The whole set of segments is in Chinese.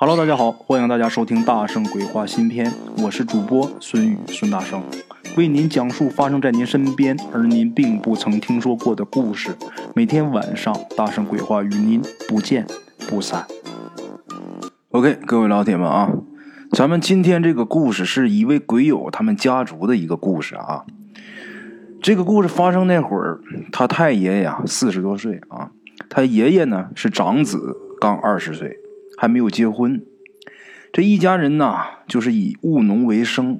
Hello，大家好，欢迎大家收听《大圣鬼话》新篇，我是主播孙宇孙大圣，为您讲述发生在您身边而您并不曾听说过的故事。每天晚上，《大圣鬼话》与您不见不散。OK，各位老铁们啊，咱们今天这个故事是一位鬼友他们家族的一个故事啊。这个故事发生那会儿，他太爷爷呀四十多岁啊，他爷爷呢是长子，刚二十岁。还没有结婚，这一家人呐，就是以务农为生。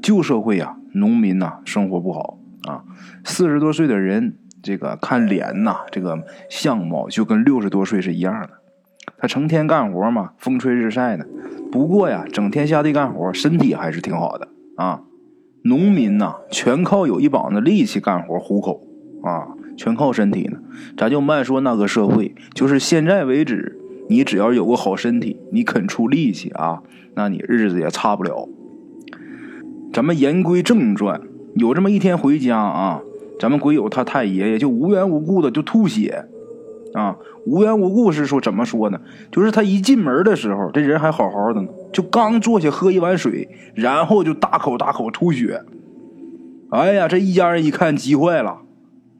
旧社会啊，农民呐，生活不好啊。四十多岁的人，这个看脸呐，这个相貌就跟六十多岁是一样的。他成天干活嘛，风吹日晒的。不过呀，整天下地干活，身体还是挺好的啊。农民呐，全靠有一膀子力气干活糊口啊，全靠身体呢。咱就慢说那个社会，就是现在为止。你只要有个好身体，你肯出力气啊，那你日子也差不了。咱们言归正传，有这么一天回家啊，咱们鬼友他太爷爷就无缘无故的就吐血啊，无缘无故是说怎么说呢？就是他一进门的时候，这人还好好的呢，就刚坐下喝一碗水，然后就大口大口吐血。哎呀，这一家人一看急坏了，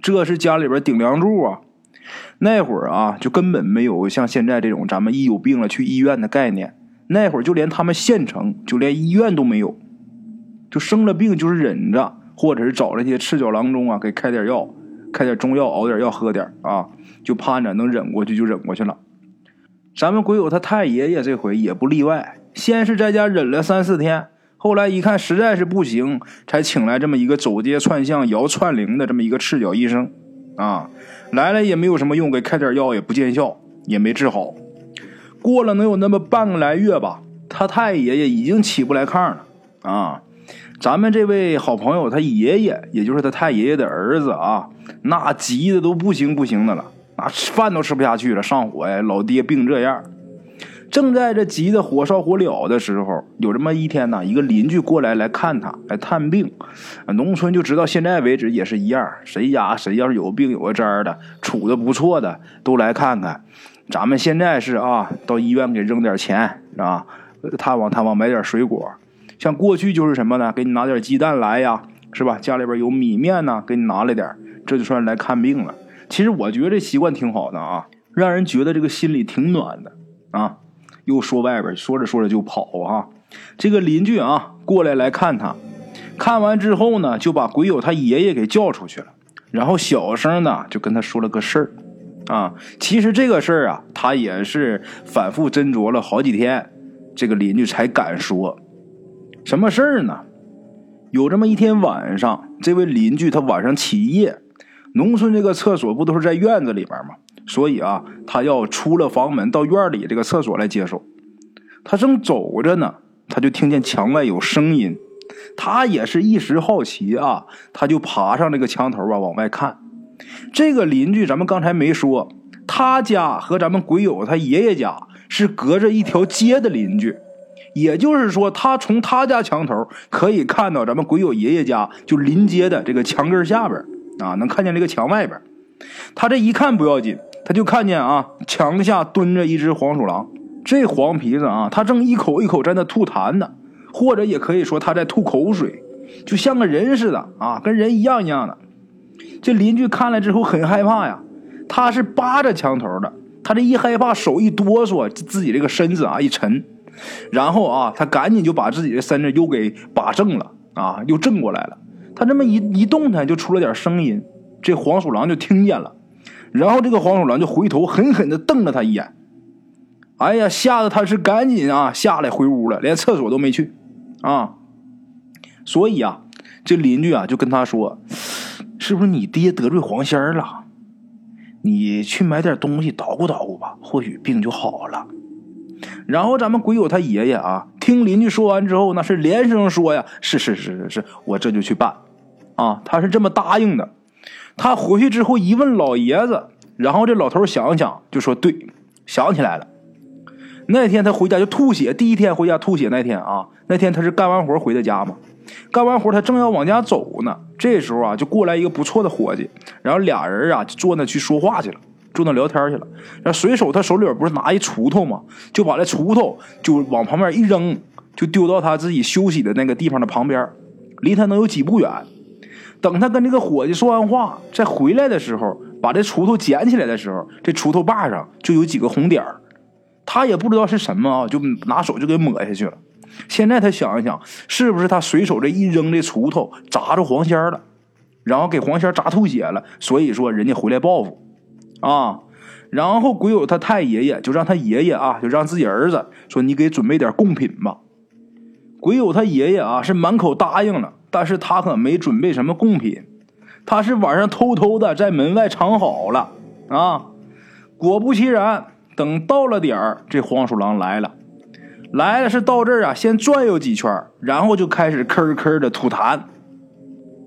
这是家里边顶梁柱啊。那会儿啊，就根本没有像现在这种咱们一有病了去医院的概念。那会儿就连他们县城就连医院都没有，就生了病就是忍着，或者是找那些赤脚郎中啊给开点药，开点中药熬点药喝点啊，就盼着能忍过去就忍过去了。咱们鬼友他太爷爷这回也不例外，先是在家忍了三四天，后来一看实在是不行，才请来这么一个走街串巷摇串铃的这么一个赤脚医生。啊，来了也没有什么用，给开点药也不见效，也没治好。过了能有那么半个来月吧，他太爷爷已经起不来炕了。啊，咱们这位好朋友他爷爷，也就是他太爷爷的儿子啊，那急的都不行不行的了，那饭都吃不下去了，上火呀，老爹病这样。正在这急得火烧火燎的时候，有这么一天呢，一个邻居过来来看他，来探病。农村就直到现在为止也是一样，谁家谁要是有病有个灾的，处的不错的，都来看看。咱们现在是啊，到医院给扔点钱啊，探望探望，买点水果。像过去就是什么呢？给你拿点鸡蛋来呀，是吧？家里边有米面呢，给你拿来点，这就算来看病了。其实我觉得这习惯挺好的啊，让人觉得这个心里挺暖的啊。又说外边，说着说着就跑啊！这个邻居啊，过来来看他，看完之后呢，就把鬼友他爷爷给叫出去了，然后小声的就跟他说了个事儿啊。其实这个事儿啊，他也是反复斟酌了好几天，这个邻居才敢说。什么事儿呢？有这么一天晚上，这位邻居他晚上起夜，农村这个厕所不都是在院子里边吗？所以啊，他要出了房门到院里这个厕所来接手。他正走着呢，他就听见墙外有声音。他也是一时好奇啊，他就爬上这个墙头啊，往外看。这个邻居咱们刚才没说，他家和咱们鬼友他爷爷家是隔着一条街的邻居，也就是说，他从他家墙头可以看到咱们鬼友爷爷家就临街的这个墙根下边啊，能看见这个墙外边。他这一看不要紧。他就看见啊，墙下蹲着一只黄鼠狼。这黄皮子啊，他正一口一口在那吐痰呢，或者也可以说他在吐口水，就像个人似的啊，跟人一样一样的。这邻居看了之后很害怕呀，他是扒着墙头的，他这一害怕手一哆嗦，自己这个身子啊一沉，然后啊，他赶紧就把自己的身子又给把正了啊，又正过来了。他这么一一动弹，就出了点声音，这黄鼠狼就听见了。然后这个黄鼠狼就回头狠狠的瞪了他一眼，哎呀，吓得他是赶紧啊下来回屋了，连厕所都没去，啊，所以啊，这邻居啊就跟他说，是不是你爹得罪黄仙了？你去买点东西捣鼓捣鼓吧，或许病就好了。然后咱们鬼友他爷爷啊，听邻居说完之后，那是连声说呀，是是是是是，我这就去办，啊，他是这么答应的。他回去之后一问老爷子，然后这老头想想就说：“对，想起来了。那天他回家就吐血，第一天回家吐血那天啊，那天他是干完活回的家嘛。干完活他正要往家走呢，这时候啊就过来一个不错的伙计，然后俩人啊就坐那去说话去了坐那聊天去了。然后随手他手里边不是拿一锄头嘛？就把这锄头就往旁边一扔，就丢到他自己休息的那个地方的旁边，离他能有几步远。等他跟这个伙计说完话，再回来的时候，把这锄头捡起来的时候，这锄头把上就有几个红点儿。他也不知道是什么啊，就拿手就给抹下去了。现在他想一想，是不是他随手这一扔这锄头砸着黄仙了，然后给黄仙砸吐血了？所以说人家回来报复啊。然后鬼友他太爷爷就让他爷爷啊，就让自己儿子说：“你给准备点贡品吧。”鬼友他爷爷啊是满口答应了，但是他可没准备什么贡品，他是晚上偷偷的在门外藏好了啊。果不其然。等到了点儿，这黄鼠狼来了，来了是到这儿啊，先转悠几圈，然后就开始吭吭的吐痰。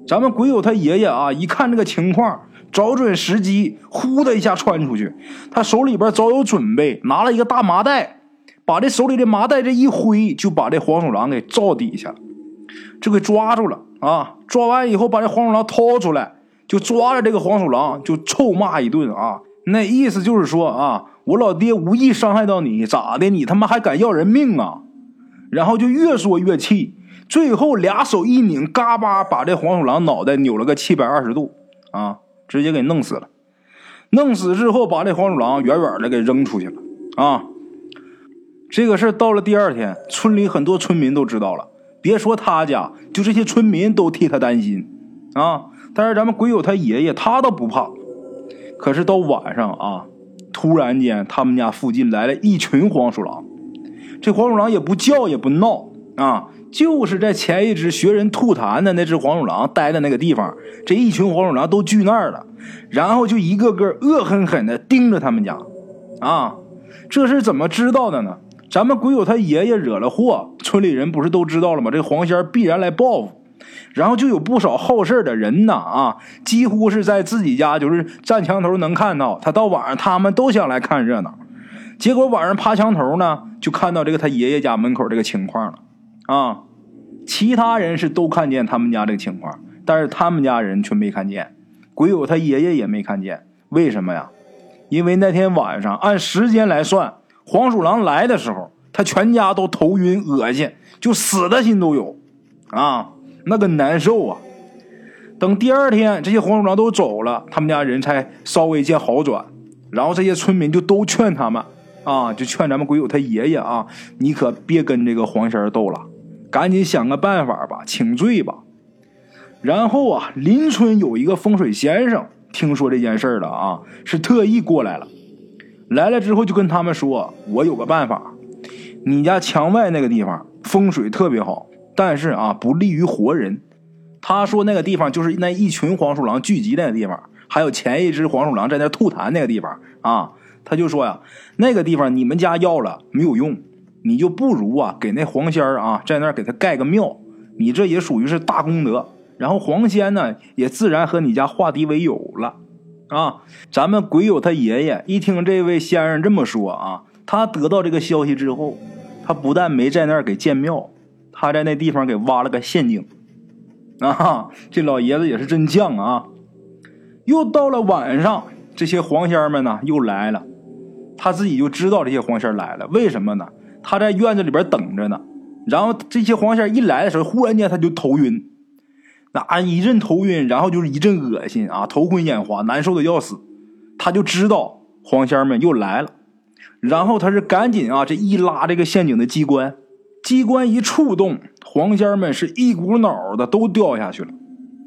咱们鬼友他爷爷啊，一看这个情况，找准时机，呼的一下窜出去。他手里边早有准备，拿了一个大麻袋，把这手里的麻袋这一挥，就把这黄鼠狼给罩底下了，就给抓住了啊！抓完以后，把这黄鼠狼掏出来，就抓着这个黄鼠狼，就臭骂一顿啊！那意思就是说啊。我老爹无意伤害到你，咋的？你他妈还敢要人命啊？然后就越说越气，最后俩手一拧，嘎巴把这黄鼠狼脑袋扭了个七百二十度啊，直接给弄死了。弄死之后，把这黄鼠狼远远的给扔出去了啊。这个事到了第二天，村里很多村民都知道了，别说他家，就这些村民都替他担心啊。但是咱们鬼友他爷爷他倒不怕，可是到晚上啊。突然间，他们家附近来了一群黄鼠狼。这黄鼠狼也不叫也不闹啊，就是在前一只学人吐痰的那只黄鼠狼待的那个地方，这一群黄鼠狼都聚那儿了，然后就一个个恶狠狠地盯着他们家。啊，这是怎么知道的呢？咱们鬼友他爷爷惹了祸，村里人不是都知道了吗？这黄仙必然来报复。然后就有不少好事的人呢，啊，几乎是在自己家就是站墙头能看到他。到晚上他们都想来看热闹，结果晚上爬墙头呢，就看到这个他爷爷家门口这个情况了，啊，其他人是都看见他们家这个情况，但是他们家人却没看见，鬼友他爷爷也没看见，为什么呀？因为那天晚上按时间来算，黄鼠狼来的时候，他全家都头晕恶心，就死的心都有，啊。那个难受啊！等第二天这些黄鼠狼都走了，他们家人才稍微见好转。然后这些村民就都劝他们啊，就劝咱们鬼友他爷爷啊，你可别跟这个黄仙斗了，赶紧想个办法吧，请罪吧。然后啊，邻村有一个风水先生，听说这件事了啊，是特意过来了。来了之后就跟他们说：“我有个办法，你家墙外那个地方风水特别好。”但是啊，不利于活人。他说那个地方就是那一群黄鼠狼聚集那个地方，还有前一只黄鼠狼在那吐痰那个地方啊。他就说呀，那个地方你们家要了没有用，你就不如啊给那黄仙儿啊在那儿给他盖个庙，你这也属于是大功德。然后黄仙呢也自然和你家化敌为友了啊。咱们鬼友他爷爷一听这位先生这么说啊，他得到这个消息之后，他不但没在那儿给建庙。他在那地方给挖了个陷阱，啊，这老爷子也是真犟啊！又到了晚上，这些黄仙们呢又来了，他自己就知道这些黄仙来了，为什么呢？他在院子里边等着呢。然后这些黄仙一来的时候，忽然间他就头晕，那一阵头晕，然后就是一阵恶心啊，头昏眼花，难受的要死。他就知道黄仙们又来了，然后他是赶紧啊，这一拉这个陷阱的机关。机关一触动，黄仙们是一股脑的都掉下去了，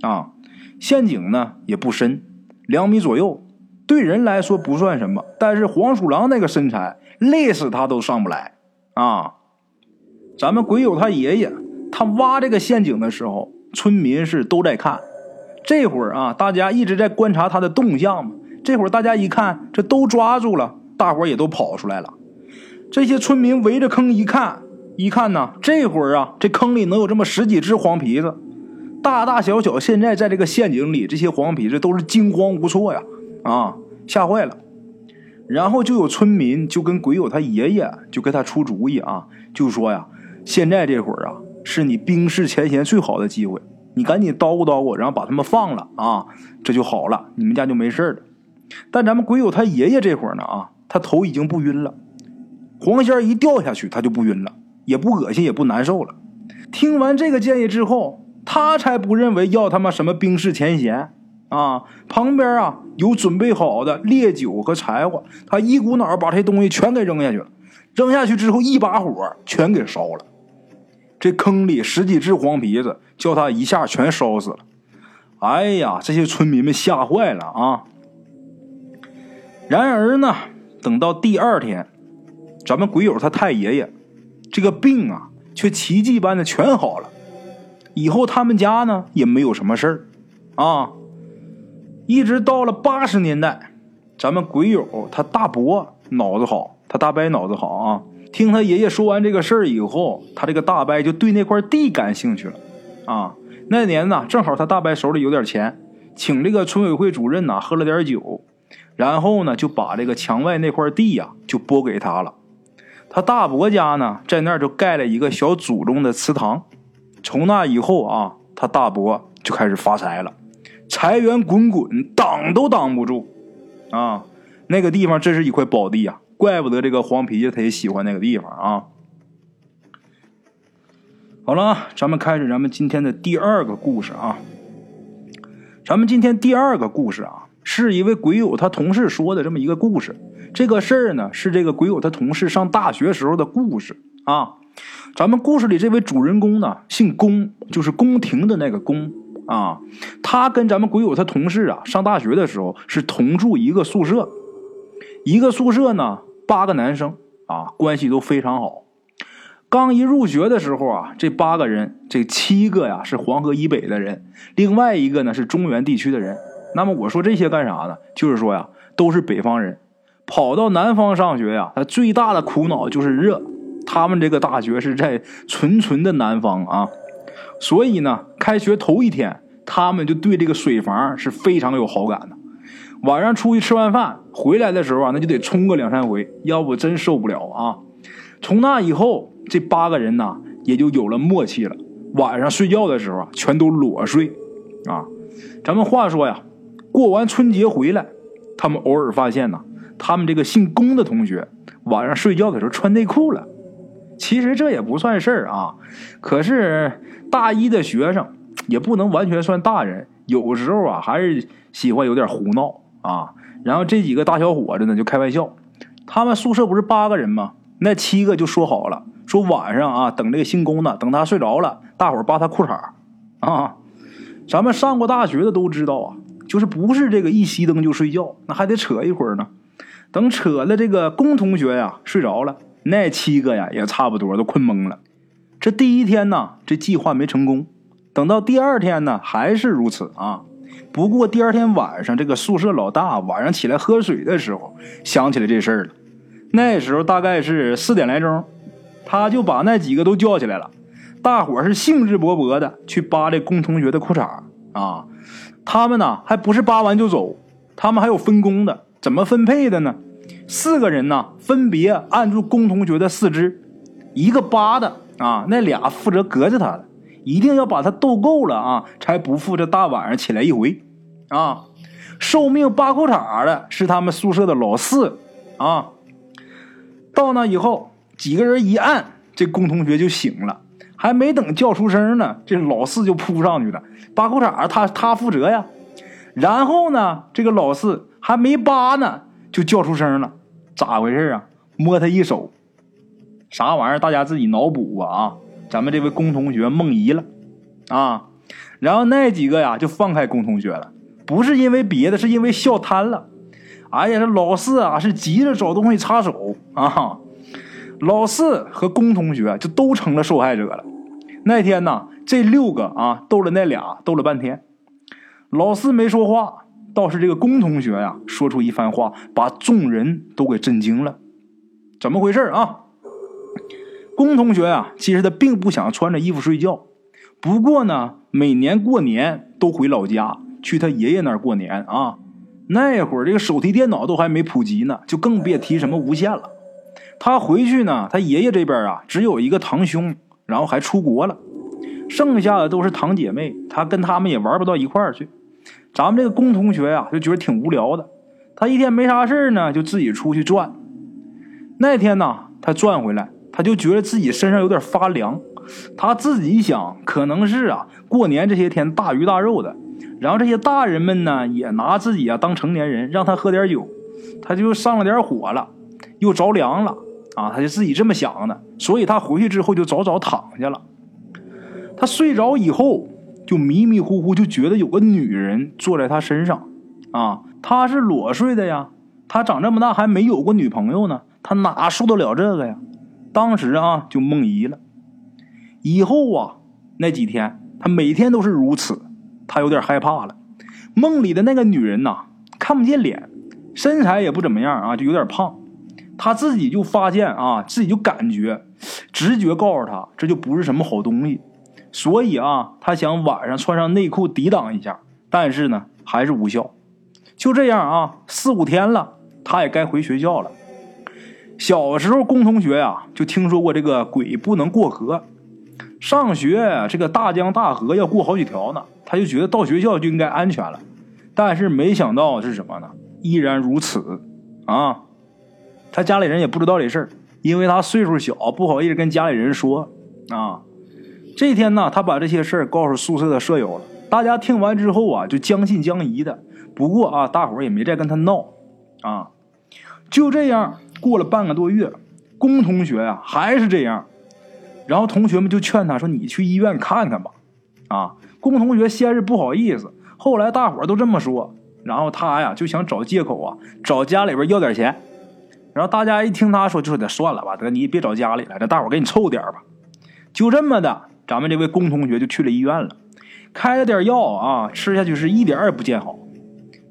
啊，陷阱呢也不深，两米左右，对人来说不算什么，但是黄鼠狼那个身材，累死他都上不来，啊，咱们鬼友他爷爷，他挖这个陷阱的时候，村民是都在看，这会儿啊，大家一直在观察他的动向嘛，这会儿大家一看，这都抓住了，大伙也都跑出来了，这些村民围着坑一看。一看呢，这会儿啊，这坑里能有这么十几只黄皮子，大大小小，现在在这个陷阱里，这些黄皮子都是惊慌无措呀，啊，吓坏了。然后就有村民就跟鬼友他爷爷就给他出主意啊，就说呀，现在这会儿啊，是你冰释前嫌最好的机会，你赶紧叨咕叨咕，然后把他们放了啊，这就好了，你们家就没事了。但咱们鬼友他爷爷这会儿呢啊，他头已经不晕了，黄仙一掉下去他就不晕了，也不恶心也不难受了。听完这个建议之后，他才不认为要他妈什么冰释前嫌啊！旁边啊有准备好的烈酒和柴火，他一股脑把这东西全给扔下去了。扔下去之后，一把火全给烧了。这坑里十几只黄皮子，叫他一下全烧死了。哎呀，这些村民们吓坏了啊！然而呢，等到第二天，咱们鬼友他太爷爷这个病啊。却奇迹般的全好了，以后他们家呢也没有什么事儿，啊，一直到了八十年代，咱们鬼友他大伯脑子好，他大伯脑子好啊。听他爷爷说完这个事儿以后，他这个大伯就对那块地感兴趣了，啊，那年呢正好他大伯手里有点钱，请这个村委会主任呐喝了点酒，然后呢就把这个墙外那块地呀就拨给他了。他大伯家呢，在那儿就盖了一个小祖宗的祠堂。从那以后啊，他大伯就开始发财了，财源滚滚，挡都挡不住。啊，那个地方真是一块宝地啊！怪不得这个黄皮子他也喜欢那个地方啊。好了，咱们开始咱们今天的第二个故事啊。咱们今天第二个故事啊，是一位鬼友他同事说的这么一个故事。这个事儿呢，是这个鬼友他同事上大学时候的故事啊。咱们故事里这位主人公呢，姓宫，就是宫廷的那个宫啊。他跟咱们鬼友他同事啊，上大学的时候是同住一个宿舍，一个宿舍呢八个男生啊，关系都非常好。刚一入学的时候啊，这八个人，这七个呀是黄河以北的人，另外一个呢是中原地区的人。那么我说这些干啥呢？就是说呀，都是北方人。跑到南方上学呀，他最大的苦恼就是热。他们这个大学是在纯纯的南方啊，所以呢，开学头一天，他们就对这个水房是非常有好感的。晚上出去吃完饭回来的时候啊，那就得冲个两三回，要不真受不了啊。从那以后，这八个人呢也就有了默契了。晚上睡觉的时候啊，全都裸睡啊。咱们话说呀，过完春节回来，他们偶尔发现呢。他们这个姓龚的同学晚上睡觉的时候穿内裤了，其实这也不算事儿啊。可是大一的学生也不能完全算大人，有时候啊还是喜欢有点胡闹啊。然后这几个大小伙子呢就开玩笑，他们宿舍不是八个人吗？那七个就说好了，说晚上啊等这个姓龚的，等他睡着了，大伙扒他裤衩啊。咱们上过大学的都知道啊，就是不是这个一熄灯就睡觉，那还得扯一会儿呢。等扯了这个龚同学呀睡着了，那七个呀也差不多都困懵了。这第一天呢，这计划没成功。等到第二天呢，还是如此啊。不过第二天晚上，这个宿舍老大晚上起来喝水的时候，想起来这事儿了。那时候大概是四点来钟，他就把那几个都叫起来了。大伙是兴致勃勃的去扒这龚同学的裤衩啊。他们呢还不是扒完就走，他们还有分工的。怎么分配的呢？四个人呢，分别按住龚同学的四肢，一个扒的啊，那俩负责隔着他的，一定要把他逗够了啊，才不负这大晚上起来一回啊。受命扒裤衩的是他们宿舍的老四啊。到那以后，几个人一按，这龚同学就醒了，还没等叫出声呢，这老四就扑上去了，扒裤衩他他负责呀。然后呢，这个老四。还没扒呢，就叫出声了，咋回事啊？摸他一手，啥玩意儿？大家自己脑补吧！啊，咱们这位龚同学梦遗了啊！然后那几个呀，就放开龚同学了，不是因为别的，是因为笑瘫了。哎呀，这老四啊，是急着找东西插手啊！老四和龚同学就都成了受害者了。那天呢，这六个啊，斗了那俩，斗了半天，老四没说话。倒是这个龚同学呀，说出一番话，把众人都给震惊了。怎么回事啊？龚同学呀，其实他并不想穿着衣服睡觉，不过呢，每年过年都回老家去他爷爷那儿过年啊。那会儿这个手提电脑都还没普及呢，就更别提什么无线了。他回去呢，他爷爷这边啊，只有一个堂兄，然后还出国了，剩下的都是堂姐妹，他跟他们也玩不到一块儿去。咱们这个龚同学呀，就觉得挺无聊的。他一天没啥事呢，就自己出去转。那天呢，他转回来，他就觉得自己身上有点发凉。他自己想，可能是啊，过年这些天大鱼大肉的，然后这些大人们呢也拿自己啊当成年人，让他喝点酒，他就上了点火了，又着凉了啊，他就自己这么想的。所以他回去之后就早早躺下了。他睡着以后，就迷迷糊糊就觉得有个女人坐在他身上，啊，他是裸睡的呀，他长这么大还没有过女朋友呢，他哪受得了这个呀？当时啊就梦遗了。以后啊，那几天他每天都是如此，他有点害怕了。梦里的那个女人呐，看不见脸，身材也不怎么样啊，就有点胖。他自己就发现啊，自己就感觉，直觉告诉他，这就不是什么好东西。所以啊，他想晚上穿上内裤抵挡一下，但是呢，还是无效。就这样啊，四五天了，他也该回学校了。小时候，龚同学呀，就听说过这个鬼不能过河。上学这个大江大河要过好几条呢，他就觉得到学校就应该安全了，但是没想到是什么呢？依然如此啊！他家里人也不知道这事儿，因为他岁数小，不好意思跟家里人说啊。这天呢，他把这些事儿告诉宿舍的舍友了，大家听完之后啊，就将信将疑的。不过啊，大伙儿也没再跟他闹啊。就这样过了半个多月，龚同学呀还是这样。然后同学们就劝他说：“你去医院看看吧。”啊，龚同学先是不好意思，后来大伙都这么说，然后他呀就想找借口啊，找家里边要点钱。然后大家一听他说，就说得算了吧，得你别找家里了，这大伙给你凑点吧。就这么的，咱们这位龚同学就去了医院了，开了点药啊，吃下去是一点也不见好。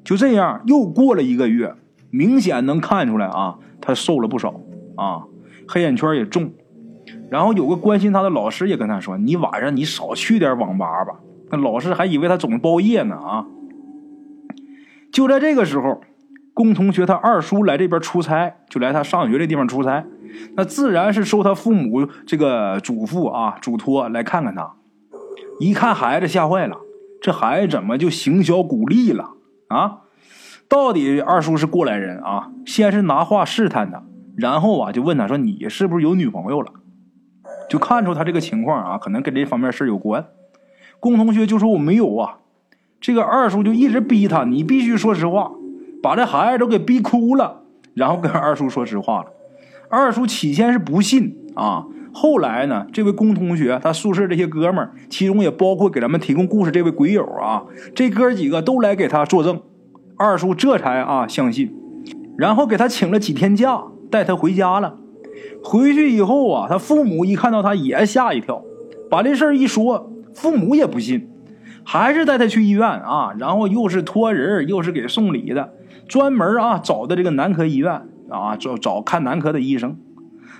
就这样又过了一个月，明显能看出来啊，他瘦了不少啊，黑眼圈也重。然后有个关心他的老师也跟他说：“你晚上你少去点网吧吧。”那老师还以为他总包夜呢啊！就在这个时候，龚同学他二叔来这边出差，就来他上学这地方出差，那自然是受他父母这个嘱咐啊嘱托来看看他。一看孩子吓坏了，这孩子怎么就形小骨立了啊？到底二叔是过来人啊？先是拿话试探他，然后啊就问他说：“你是不是有女朋友了？”就看出他这个情况啊，可能跟这方面事有关。龚同学就说我没有啊，这个二叔就一直逼他，你必须说实话，把这孩子都给逼哭了，然后跟二叔说实话了。二叔起先是不信啊，后来呢，这位龚同学他宿舍这些哥们儿，其中也包括给咱们提供故事这位鬼友啊，这哥几个都来给他作证，二叔这才啊相信，然后给他请了几天假，带他回家了。回去以后啊，他父母一看到他也吓一跳，把这事儿一说，父母也不信，还是带他去医院啊，然后又是托人，又是给送礼的，专门啊找的这个男科医院啊，找找看男科的医生。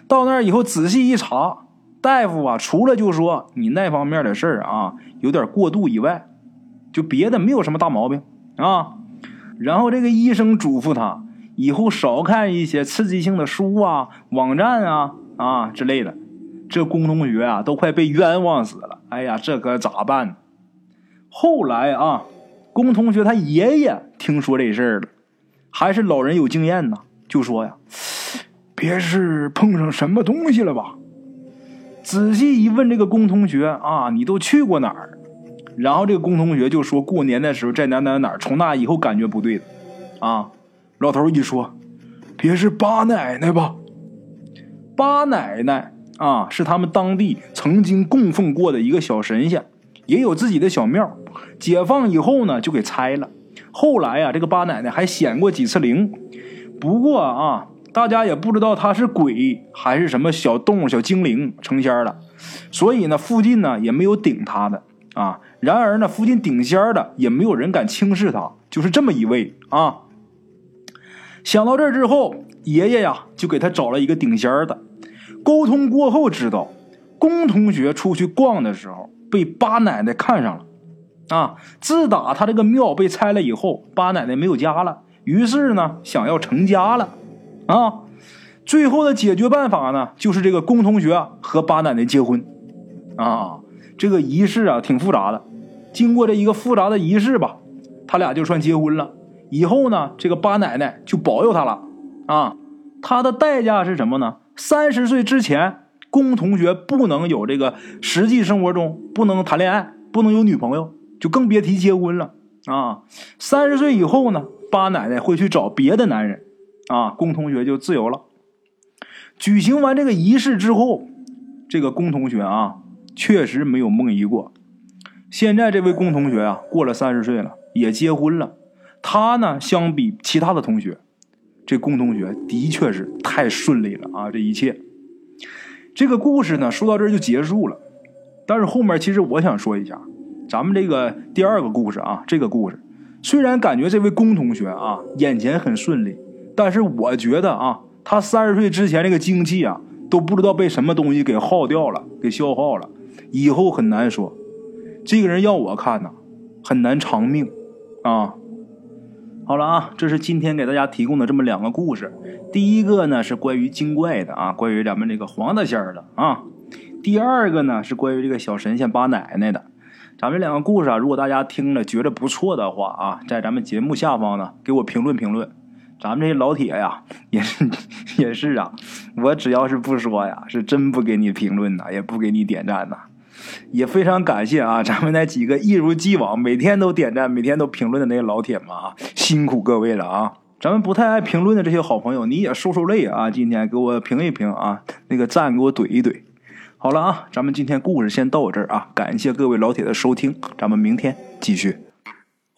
到那儿以后仔细一查，大夫啊，除了就说你那方面的事儿啊有点过度以外，就别的没有什么大毛病啊。然后这个医生嘱咐他。以后少看一些刺激性的书啊、网站啊啊之类的。这龚同学啊，都快被冤枉死了。哎呀，这可咋办呢？后来啊，龚同学他爷爷听说这事儿了，还是老人有经验呢，就说呀：“别是碰上什么东西了吧？”仔细一问，这个龚同学啊，你都去过哪儿？然后这个工同学就说过年的时候在哪哪哪，从那以后感觉不对了啊。老头一说：“别是八奶奶吧？八奶奶啊，是他们当地曾经供奉过的一个小神仙，也有自己的小庙。解放以后呢，就给拆了。后来呀，这个八奶奶还显过几次灵。不过啊，大家也不知道她是鬼还是什么小动物、小精灵成仙了。所以呢，附近呢也没有顶她的啊。然而呢，附近顶仙的也没有人敢轻视他，就是这么一位啊。”想到这儿之后，爷爷呀就给他找了一个顶仙的。沟通过后，知道龚同学出去逛的时候被八奶奶看上了。啊，自打他这个庙被拆了以后，八奶奶没有家了，于是呢想要成家了。啊，最后的解决办法呢就是这个龚同学和八奶奶结婚。啊，这个仪式啊挺复杂的。经过这一个复杂的仪式吧，他俩就算结婚了。以后呢，这个八奶奶就保佑他了啊。他的代价是什么呢？三十岁之前，龚同学不能有这个实际生活中不能谈恋爱，不能有女朋友，就更别提结婚了啊。三十岁以后呢，八奶奶会去找别的男人啊，龚同学就自由了。举行完这个仪式之后，这个龚同学啊，确实没有梦遗过。现在这位龚同学啊，过了三十岁了，也结婚了。他呢，相比其他的同学，这龚同学的确是太顺利了啊！这一切，这个故事呢，说到这儿就结束了。但是后面其实我想说一下，咱们这个第二个故事啊，这个故事虽然感觉这位龚同学啊眼前很顺利，但是我觉得啊。他三十岁之前那个精气啊，都不知道被什么东西给耗掉了，给消耗了，以后很难说。这个人要我看呢，很难长命啊。好了啊，这是今天给大家提供的这么两个故事。第一个呢是关于精怪的啊，关于咱们这个黄大仙的啊。第二个呢是关于这个小神仙八奶奶的。咱们两个故事啊，如果大家听了觉得不错的话啊，在咱们节目下方呢给我评论评论。咱们这些老铁呀，也是也是啊，我只要是不说呀，是真不给你评论呐，也不给你点赞呐，也非常感谢啊，咱们那几个一如既往每天都点赞、每天都评论的那些老铁们啊，辛苦各位了啊！咱们不太爱评论的这些好朋友，你也受受累啊，今天给我评一评啊，那个赞给我怼一怼。好了啊，咱们今天故事先到这儿啊，感谢各位老铁的收听，咱们明天继续。